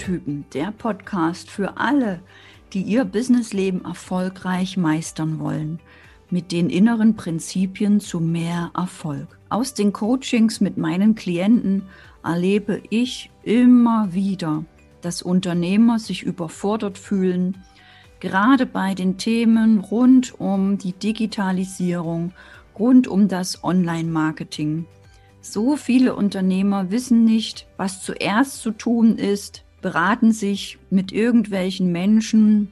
Erfolgstypen, der Podcast für alle, die ihr Businessleben erfolgreich meistern wollen, mit den inneren Prinzipien zu mehr Erfolg. Aus den Coachings mit meinen Klienten erlebe ich immer wieder, dass Unternehmer sich überfordert fühlen, gerade bei den Themen rund um die Digitalisierung, rund um das Online-Marketing. So viele Unternehmer wissen nicht, was zuerst zu tun ist, beraten sich mit irgendwelchen Menschen,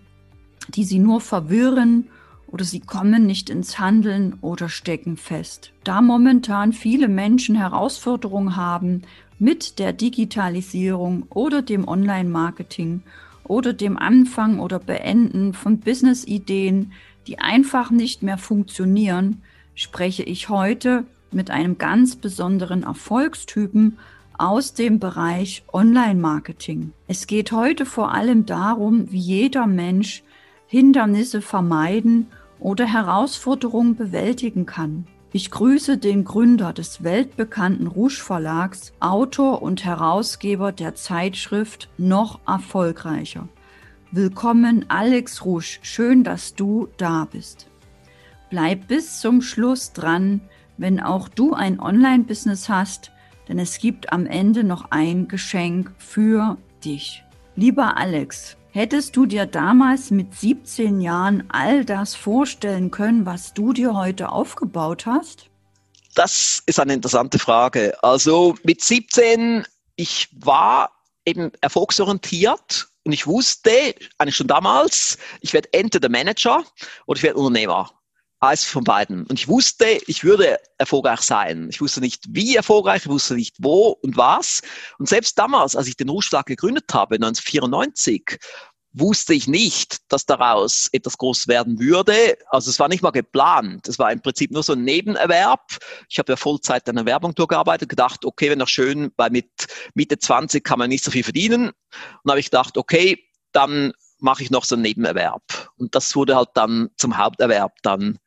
die sie nur verwirren oder sie kommen nicht ins Handeln oder stecken fest. Da momentan viele Menschen Herausforderungen haben mit der Digitalisierung oder dem Online-Marketing oder dem Anfang oder Beenden von Business-Ideen, die einfach nicht mehr funktionieren, spreche ich heute mit einem ganz besonderen Erfolgstypen aus dem Bereich Online-Marketing. Es geht heute vor allem darum, wie jeder Mensch Hindernisse vermeiden oder Herausforderungen bewältigen kann. Ich grüße den Gründer des weltbekannten Rouge Verlags, Autor und Herausgeber der Zeitschrift Noch erfolgreicher. Willkommen Alex Rouge, schön, dass du da bist. Bleib bis zum Schluss dran, wenn auch du ein Online-Business hast, denn es gibt am Ende noch ein Geschenk für dich. Lieber Alex, hättest du dir damals mit 17 Jahren all das vorstellen können, was du dir heute aufgebaut hast? Das ist eine interessante Frage. Also mit 17, ich war eben erfolgsorientiert und ich wusste eigentlich schon damals, ich werde entweder Manager oder ich werde Unternehmer. Eins von beiden. Und ich wusste, ich würde erfolgreich sein. Ich wusste nicht, wie erfolgreich, ich wusste nicht, wo und was. Und selbst damals, als ich den Ruheschlag gegründet habe, 1994, wusste ich nicht, dass daraus etwas groß werden würde. Also es war nicht mal geplant. Es war im Prinzip nur so ein Nebenerwerb. Ich habe ja Vollzeit an der Werbung durchgearbeitet, gedacht, okay, wenn doch schön, weil mit Mitte 20 kann man nicht so viel verdienen. Und habe ich gedacht, okay, dann mache ich noch so einen Nebenerwerb. Und das wurde halt dann zum Haupterwerb dann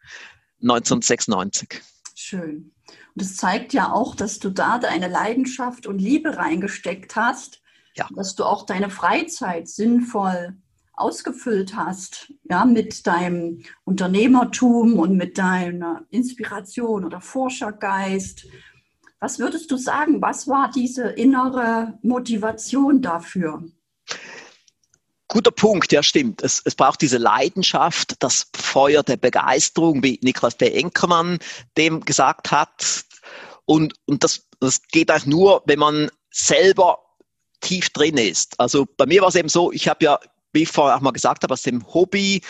1996. Schön. Und es zeigt ja auch, dass du da deine Leidenschaft und Liebe reingesteckt hast, ja. dass du auch deine Freizeit sinnvoll ausgefüllt hast, ja, mit deinem Unternehmertum und mit deiner Inspiration oder Forschergeist. Was würdest du sagen, was war diese innere Motivation dafür? Guter Punkt, ja stimmt. Es, es braucht diese Leidenschaft, das Feuer der Begeisterung, wie Niklas B. Enkermann dem gesagt hat. Und, und das, das geht eigentlich nur, wenn man selber tief drin ist. Also bei mir war es eben so, ich habe ja, wie ich vorher auch mal gesagt habe, aus dem Hobby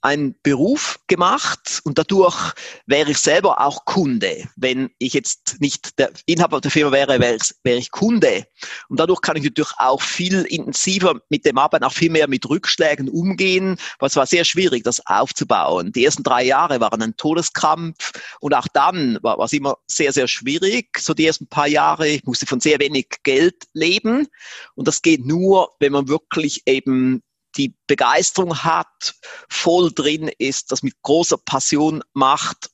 einen Beruf gemacht und dadurch wäre ich selber auch Kunde. Wenn ich jetzt nicht der Inhaber der Firma wäre, wäre ich, wäre ich Kunde. Und dadurch kann ich natürlich auch viel intensiver mit dem Arbeiten, auch viel mehr mit Rückschlägen umgehen, weil es war sehr schwierig, das aufzubauen. Die ersten drei Jahre waren ein Todeskampf und auch dann war, war es immer sehr, sehr schwierig. So die ersten paar Jahre, ich musste von sehr wenig Geld leben und das geht nur, wenn man wirklich eben die Begeisterung hat, voll drin ist, das mit großer Passion macht,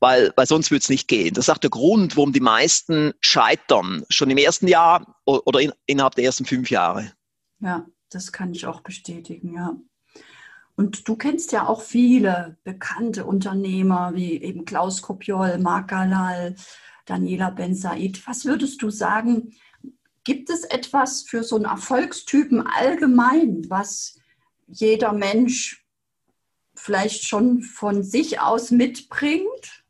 weil, weil sonst würde es nicht gehen. Das ist auch der Grund, warum die meisten scheitern, schon im ersten Jahr oder in, innerhalb der ersten fünf Jahre. Ja, das kann ich auch bestätigen, ja. Und du kennst ja auch viele bekannte Unternehmer wie eben Klaus Kopiol, Marc Galal, Daniela Ben Said. Was würdest du sagen, Gibt es etwas für so einen Erfolgstypen allgemein, was jeder Mensch vielleicht schon von sich aus mitbringt?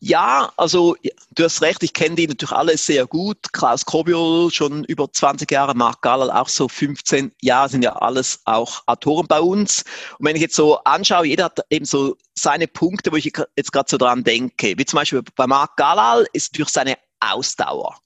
Ja, also du hast recht, ich kenne die natürlich alle sehr gut. Klaus Kobiol schon über 20 Jahre, Marc Gallal auch so 15 Jahre, sind ja alles auch Autoren bei uns. Und wenn ich jetzt so anschaue, jeder hat eben so seine Punkte, wo ich jetzt gerade so dran denke. Wie zum Beispiel bei Marc Gallal ist durch seine Ausdauer.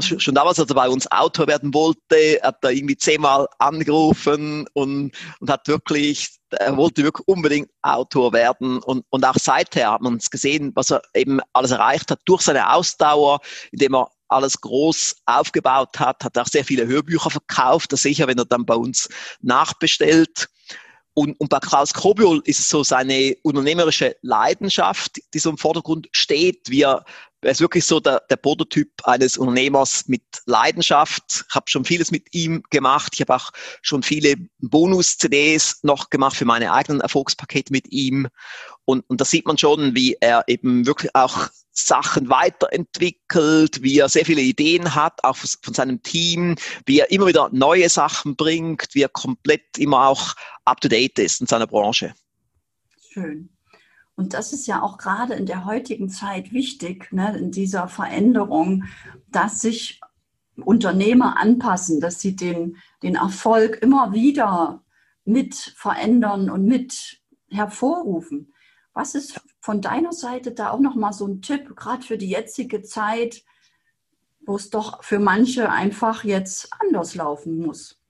Schon damals, als er bei uns Autor werden wollte, hat er irgendwie zehnmal angerufen und, und hat wirklich, er wollte wirklich unbedingt Autor werden. Und, und auch seither hat man es gesehen, was er eben alles erreicht hat durch seine Ausdauer, indem er alles groß aufgebaut hat, hat auch sehr viele Hörbücher verkauft. Das sicher, wenn er dann bei uns nachbestellt. Und, und bei Klaus Krobiol ist es so seine unternehmerische Leidenschaft, die so im Vordergrund steht, wie er er ist wirklich so der, der Prototyp eines Unternehmers mit Leidenschaft. Ich habe schon vieles mit ihm gemacht. Ich habe auch schon viele Bonus-CDs noch gemacht für meine eigenen Erfolgspakete mit ihm. Und, und da sieht man schon, wie er eben wirklich auch Sachen weiterentwickelt, wie er sehr viele Ideen hat, auch von seinem Team, wie er immer wieder neue Sachen bringt, wie er komplett immer auch up-to-date ist in seiner Branche. Schön. Und das ist ja auch gerade in der heutigen Zeit wichtig, ne, in dieser Veränderung, dass sich Unternehmer anpassen, dass sie den, den Erfolg immer wieder mit verändern und mit hervorrufen. Was ist von deiner Seite da auch nochmal so ein Tipp, gerade für die jetzige Zeit, wo es doch für manche einfach jetzt anders laufen muss?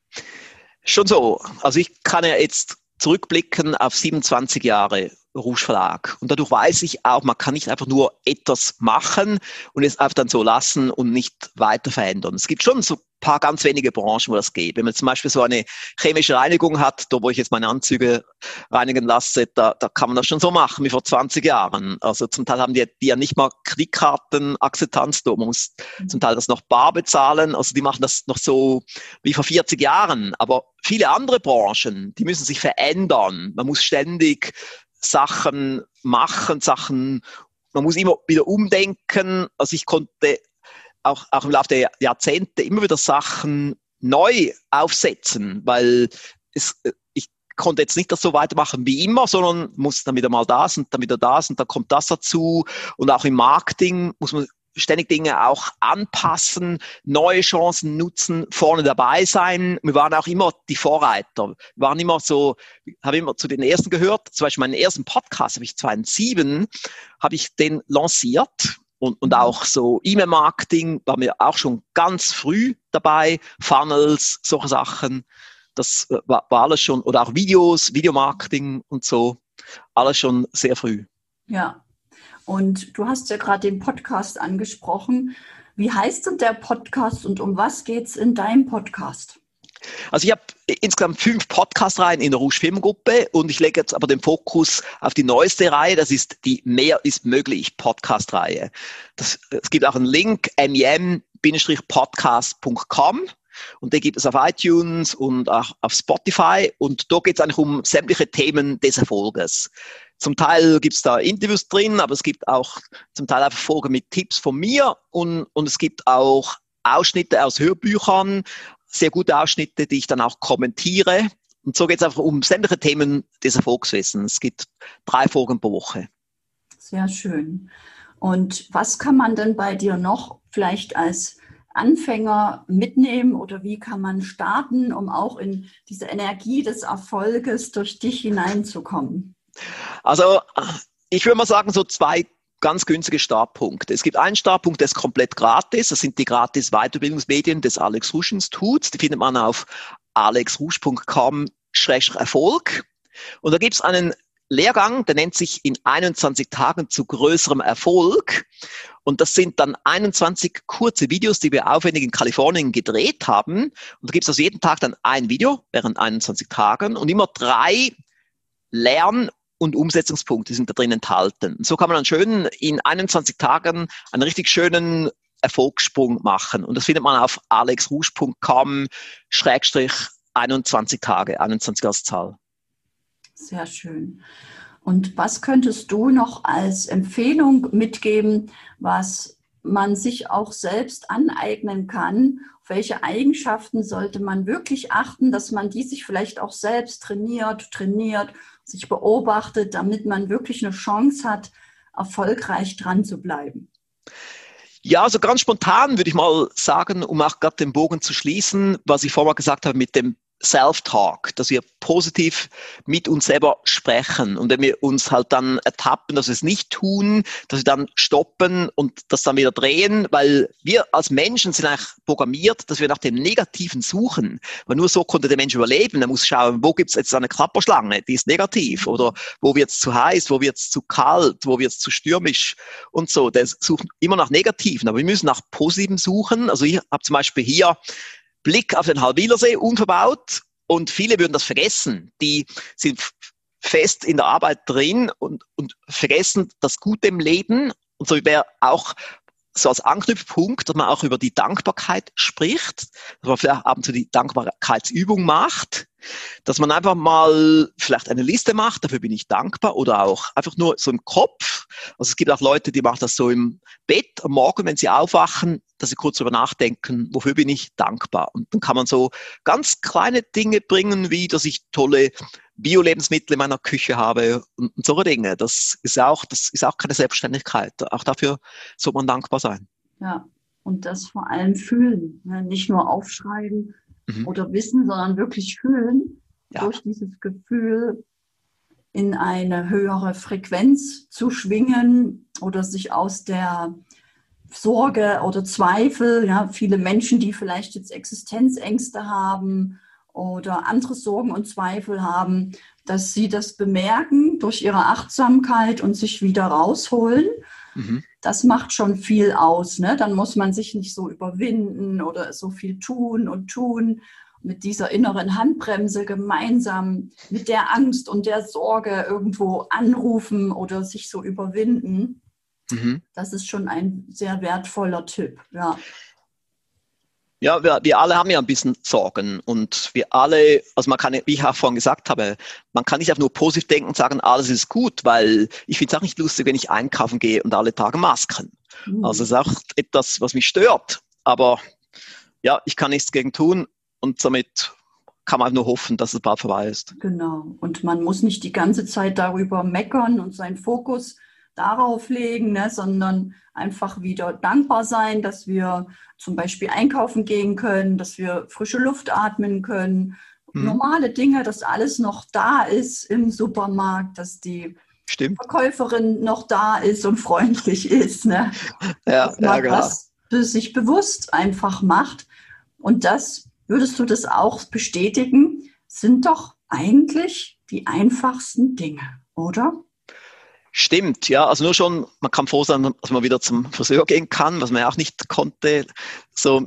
Schon so. Also ich kann ja jetzt zurückblicken auf 27 Jahre Rouge Verlag. Und dadurch weiß ich auch, man kann nicht einfach nur etwas machen und es einfach dann so lassen und nicht weiter verändern. Es gibt schon so ein paar ganz wenige Branchen, wo das geht. Wenn man zum Beispiel so eine chemische Reinigung hat, da wo ich jetzt meine Anzüge reinigen lasse, da, da kann man das schon so machen wie vor 20 Jahren. Also zum Teil haben die, die ja nicht mal Kreditkartenakzeptanz, da muss mhm. zum Teil das noch bar bezahlen. Also die machen das noch so wie vor 40 Jahren. Aber viele andere Branchen, die müssen sich verändern. Man muss ständig Sachen machen, Sachen, man muss immer wieder umdenken. Also ich konnte auch, auch im Laufe der Jahrzehnte immer wieder Sachen neu aufsetzen, weil es, ich konnte jetzt nicht das so weitermachen wie immer, sondern muss dann wieder mal das und dann wieder das und dann kommt das dazu. Und auch im Marketing muss man ständig Dinge auch anpassen, neue Chancen nutzen, vorne dabei sein. Wir waren auch immer die Vorreiter. Wir waren immer so, habe immer zu den ersten gehört. Zum Beispiel meinen ersten Podcast habe ich 2007, habe ich den lanciert. Und, und auch so E-Mail-Marketing war mir auch schon ganz früh dabei, Funnels, solche Sachen. Das äh, war, war alles schon, oder auch Videos, Videomarketing und so, alles schon sehr früh. Ja, und du hast ja gerade den Podcast angesprochen. Wie heißt denn der Podcast und um was geht es in deinem Podcast? Also ich habe insgesamt fünf Podcast-Reihen in der Rouge Filmgruppe und ich lege jetzt aber den Fokus auf die neueste Reihe, das ist die Mehr ist möglich Podcast-Reihe. Es gibt auch einen Link, mem-podcast.com und den gibt es auf iTunes und auch auf Spotify und da geht es eigentlich um sämtliche Themen des Erfolges. Zum Teil gibt es da Interviews drin, aber es gibt auch zum Teil einfach Folgen mit Tipps von mir und, und es gibt auch Ausschnitte aus Hörbüchern, sehr gute Ausschnitte, die ich dann auch kommentiere. Und so geht es einfach um sämtliche Themen des Erfolgswissens. Es gibt drei Folgen pro Woche. Sehr schön. Und was kann man denn bei dir noch vielleicht als Anfänger mitnehmen oder wie kann man starten, um auch in diese Energie des Erfolges durch dich hineinzukommen? Also ich würde mal sagen, so zwei ganz günstige Startpunkte. Es gibt einen Startpunkt, der ist komplett gratis. Das sind die gratis Weiterbildungsmedien des Alex Rusch Instituts. Die findet man auf alexrusch.com-erfolg. Und da gibt es einen Lehrgang, der nennt sich in 21 Tagen zu größerem Erfolg. Und das sind dann 21 kurze Videos, die wir aufwendig in Kalifornien gedreht haben. Und da gibt es also jeden Tag dann ein Video während 21 Tagen und immer drei Lern- und Umsetzungspunkte sind da drin enthalten. So kann man dann schön in 21 Tagen einen richtig schönen Erfolgssprung machen. Und das findet man auf alexrusch.com Schrägstrich 21 Tage, 21 als Zahl. Sehr schön. Und was könntest du noch als Empfehlung mitgeben, was man sich auch selbst aneignen kann? Auf welche Eigenschaften sollte man wirklich achten, dass man die sich vielleicht auch selbst trainiert, trainiert, sich beobachtet, damit man wirklich eine Chance hat, erfolgreich dran zu bleiben? Ja, also ganz spontan würde ich mal sagen, um auch gerade den Bogen zu schließen, was ich vorher gesagt habe mit dem Self-Talk, dass wir positiv mit uns selber sprechen. Und wenn wir uns halt dann ertappen, dass wir es nicht tun, dass wir dann stoppen und das dann wieder drehen, weil wir als Menschen sind eigentlich programmiert, dass wir nach dem Negativen suchen. Weil nur so konnte der Mensch überleben. Er muss schauen, wo gibt es jetzt eine Klapperschlange, die ist negativ, oder wo wird es zu heiß, wo wird es zu kalt, wo wird es zu stürmisch und so. Der sucht immer nach Negativen, aber wir müssen nach Positiven suchen. Also ich habe zum Beispiel hier Blick auf den Halwilersee unverbaut und viele würden das vergessen. Die sind fest in der Arbeit drin und, und vergessen das Gute im Leben. Und so wäre auch so als Anknüpfpunkt, dass man auch über die Dankbarkeit spricht, dass man vielleicht ab und zu die Dankbarkeitsübung macht, dass man einfach mal vielleicht eine Liste macht, dafür bin ich dankbar, oder auch einfach nur so im Kopf. Also es gibt auch Leute, die machen das so im Bett am Morgen, wenn sie aufwachen, dass sie kurz darüber nachdenken, wofür bin ich dankbar. Und dann kann man so ganz kleine Dinge bringen, wie dass ich tolle Bio-Lebensmittel in meiner Küche habe und, und so Dinge. Das ist auch, das ist auch keine Selbstständigkeit. Auch dafür soll man dankbar sein. Ja, und das vor allem fühlen. Ne? Nicht nur aufschreiben mhm. oder wissen, sondern wirklich fühlen. Ja. Durch dieses Gefühl in eine höhere Frequenz zu schwingen oder sich aus der Sorge oder Zweifel, ja, viele Menschen, die vielleicht jetzt Existenzängste haben oder andere Sorgen und Zweifel haben, dass sie das bemerken durch ihre Achtsamkeit und sich wieder rausholen. Mhm. Das macht schon viel aus. Ne? Dann muss man sich nicht so überwinden oder so viel tun und tun. Mit dieser inneren Handbremse gemeinsam mit der Angst und der Sorge irgendwo anrufen oder sich so überwinden. Mhm. Das ist schon ein sehr wertvoller Tipp. Ja. Ja, wir, wir alle haben ja ein bisschen Sorgen und wir alle, also man kann, wie ich auch vorhin gesagt habe, man kann nicht einfach nur positiv denken und sagen, alles ist gut, weil ich finde es auch nicht lustig, wenn ich einkaufen gehe und alle tragen Masken. Mhm. Also es ist auch etwas, was mich stört. Aber ja, ich kann nichts gegen tun und somit kann man nur hoffen, dass es bald vorbei ist. Genau. Und man muss nicht die ganze Zeit darüber meckern und seinen Fokus darauf legen, ne, sondern einfach wieder dankbar sein, dass wir zum Beispiel einkaufen gehen können, dass wir frische Luft atmen können. Mhm. Normale Dinge, dass alles noch da ist im Supermarkt, dass die Stimmt. Verkäuferin noch da ist und freundlich ist. Ne? Ja, dass man ja, genau. das sich bewusst einfach macht. Und das, würdest du das auch bestätigen, sind doch eigentlich die einfachsten Dinge, oder? Stimmt, ja. Also nur schon, man kann froh sein, dass man wieder zum Friseur gehen kann, was man ja auch nicht konnte, so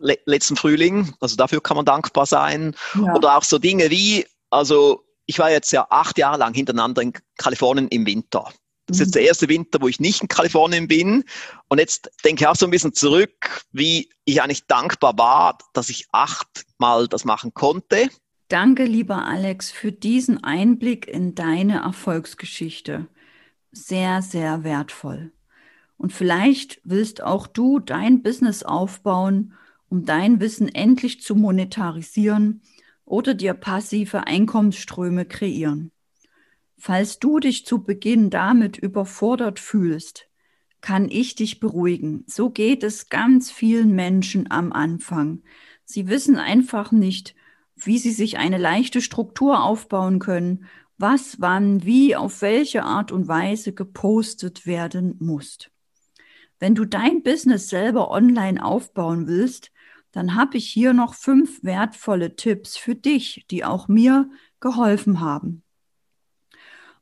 le letzten Frühling. Also dafür kann man dankbar sein. Ja. Oder auch so Dinge wie, also ich war jetzt ja acht Jahre lang hintereinander in Kalifornien im Winter. Das ist jetzt der mhm. erste Winter, wo ich nicht in Kalifornien bin. Und jetzt denke ich auch so ein bisschen zurück, wie ich eigentlich dankbar war, dass ich achtmal das machen konnte. Danke, lieber Alex, für diesen Einblick in deine Erfolgsgeschichte sehr, sehr wertvoll. Und vielleicht willst auch du dein Business aufbauen, um dein Wissen endlich zu monetarisieren oder dir passive Einkommensströme kreieren. Falls du dich zu Beginn damit überfordert fühlst, kann ich dich beruhigen. So geht es ganz vielen Menschen am Anfang. Sie wissen einfach nicht, wie sie sich eine leichte Struktur aufbauen können was, wann, wie, auf welche Art und Weise gepostet werden muss. Wenn du dein Business selber online aufbauen willst, dann habe ich hier noch fünf wertvolle Tipps für dich, die auch mir geholfen haben.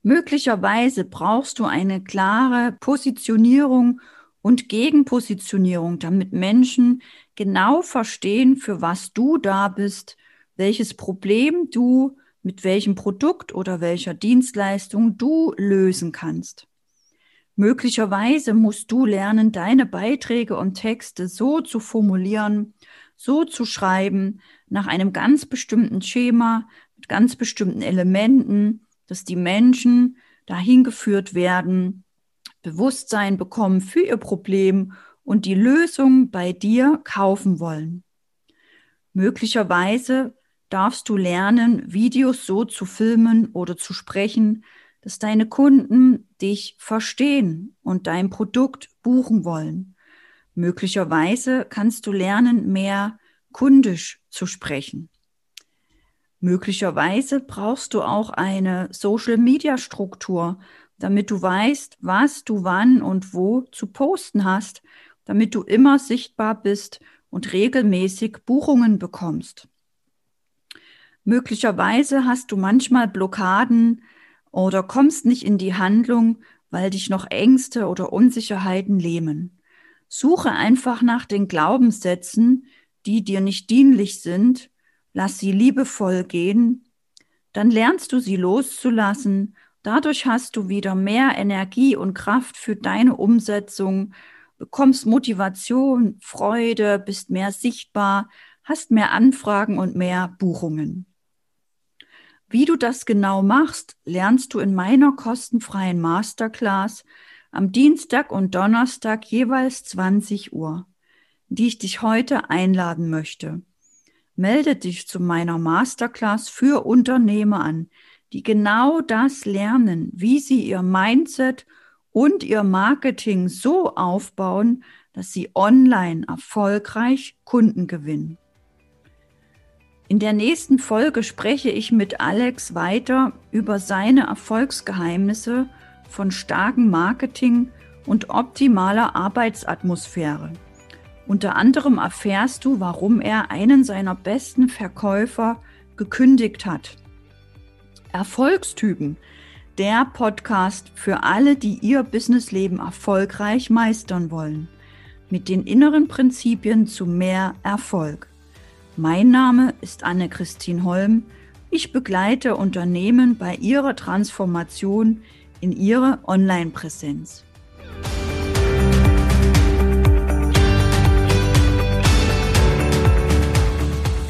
Möglicherweise brauchst du eine klare Positionierung und Gegenpositionierung, damit Menschen genau verstehen, für was du da bist, welches Problem du mit welchem Produkt oder welcher Dienstleistung du lösen kannst. Möglicherweise musst du lernen, deine Beiträge und Texte so zu formulieren, so zu schreiben, nach einem ganz bestimmten Schema, mit ganz bestimmten Elementen, dass die Menschen dahin geführt werden, Bewusstsein bekommen für ihr Problem und die Lösung bei dir kaufen wollen. Möglicherweise darfst du lernen, Videos so zu filmen oder zu sprechen, dass deine Kunden dich verstehen und dein Produkt buchen wollen. Möglicherweise kannst du lernen, mehr kundisch zu sprechen. Möglicherweise brauchst du auch eine Social-Media-Struktur, damit du weißt, was du wann und wo zu posten hast, damit du immer sichtbar bist und regelmäßig Buchungen bekommst. Möglicherweise hast du manchmal Blockaden oder kommst nicht in die Handlung, weil dich noch Ängste oder Unsicherheiten lähmen. Suche einfach nach den Glaubenssätzen, die dir nicht dienlich sind, lass sie liebevoll gehen, dann lernst du sie loszulassen, dadurch hast du wieder mehr Energie und Kraft für deine Umsetzung, bekommst Motivation, Freude, bist mehr sichtbar, hast mehr Anfragen und mehr Buchungen. Wie du das genau machst, lernst du in meiner kostenfreien Masterclass am Dienstag und Donnerstag jeweils 20 Uhr, die ich dich heute einladen möchte. Melde dich zu meiner Masterclass für Unternehmer an, die genau das lernen, wie sie ihr Mindset und ihr Marketing so aufbauen, dass sie online erfolgreich Kunden gewinnen. In der nächsten Folge spreche ich mit Alex weiter über seine Erfolgsgeheimnisse von starkem Marketing und optimaler Arbeitsatmosphäre. Unter anderem erfährst du, warum er einen seiner besten Verkäufer gekündigt hat. Erfolgstypen, der Podcast für alle, die ihr Businessleben erfolgreich meistern wollen, mit den inneren Prinzipien zu mehr Erfolg. Mein Name ist Anne-Christine Holm. Ich begleite Unternehmen bei ihrer Transformation in ihre Online-Präsenz.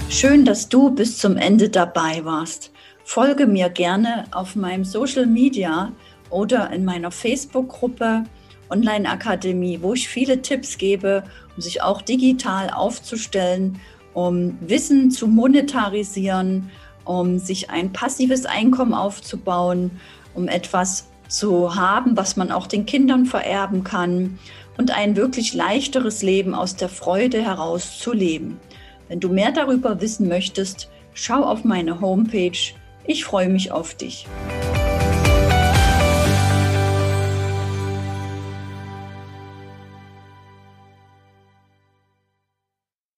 Schön, dass du bis zum Ende dabei warst. Folge mir gerne auf meinem Social Media oder in meiner Facebook-Gruppe Online Akademie, wo ich viele Tipps gebe, um sich auch digital aufzustellen um Wissen zu monetarisieren, um sich ein passives Einkommen aufzubauen, um etwas zu haben, was man auch den Kindern vererben kann und ein wirklich leichteres Leben aus der Freude heraus zu leben. Wenn du mehr darüber wissen möchtest, schau auf meine Homepage. Ich freue mich auf dich.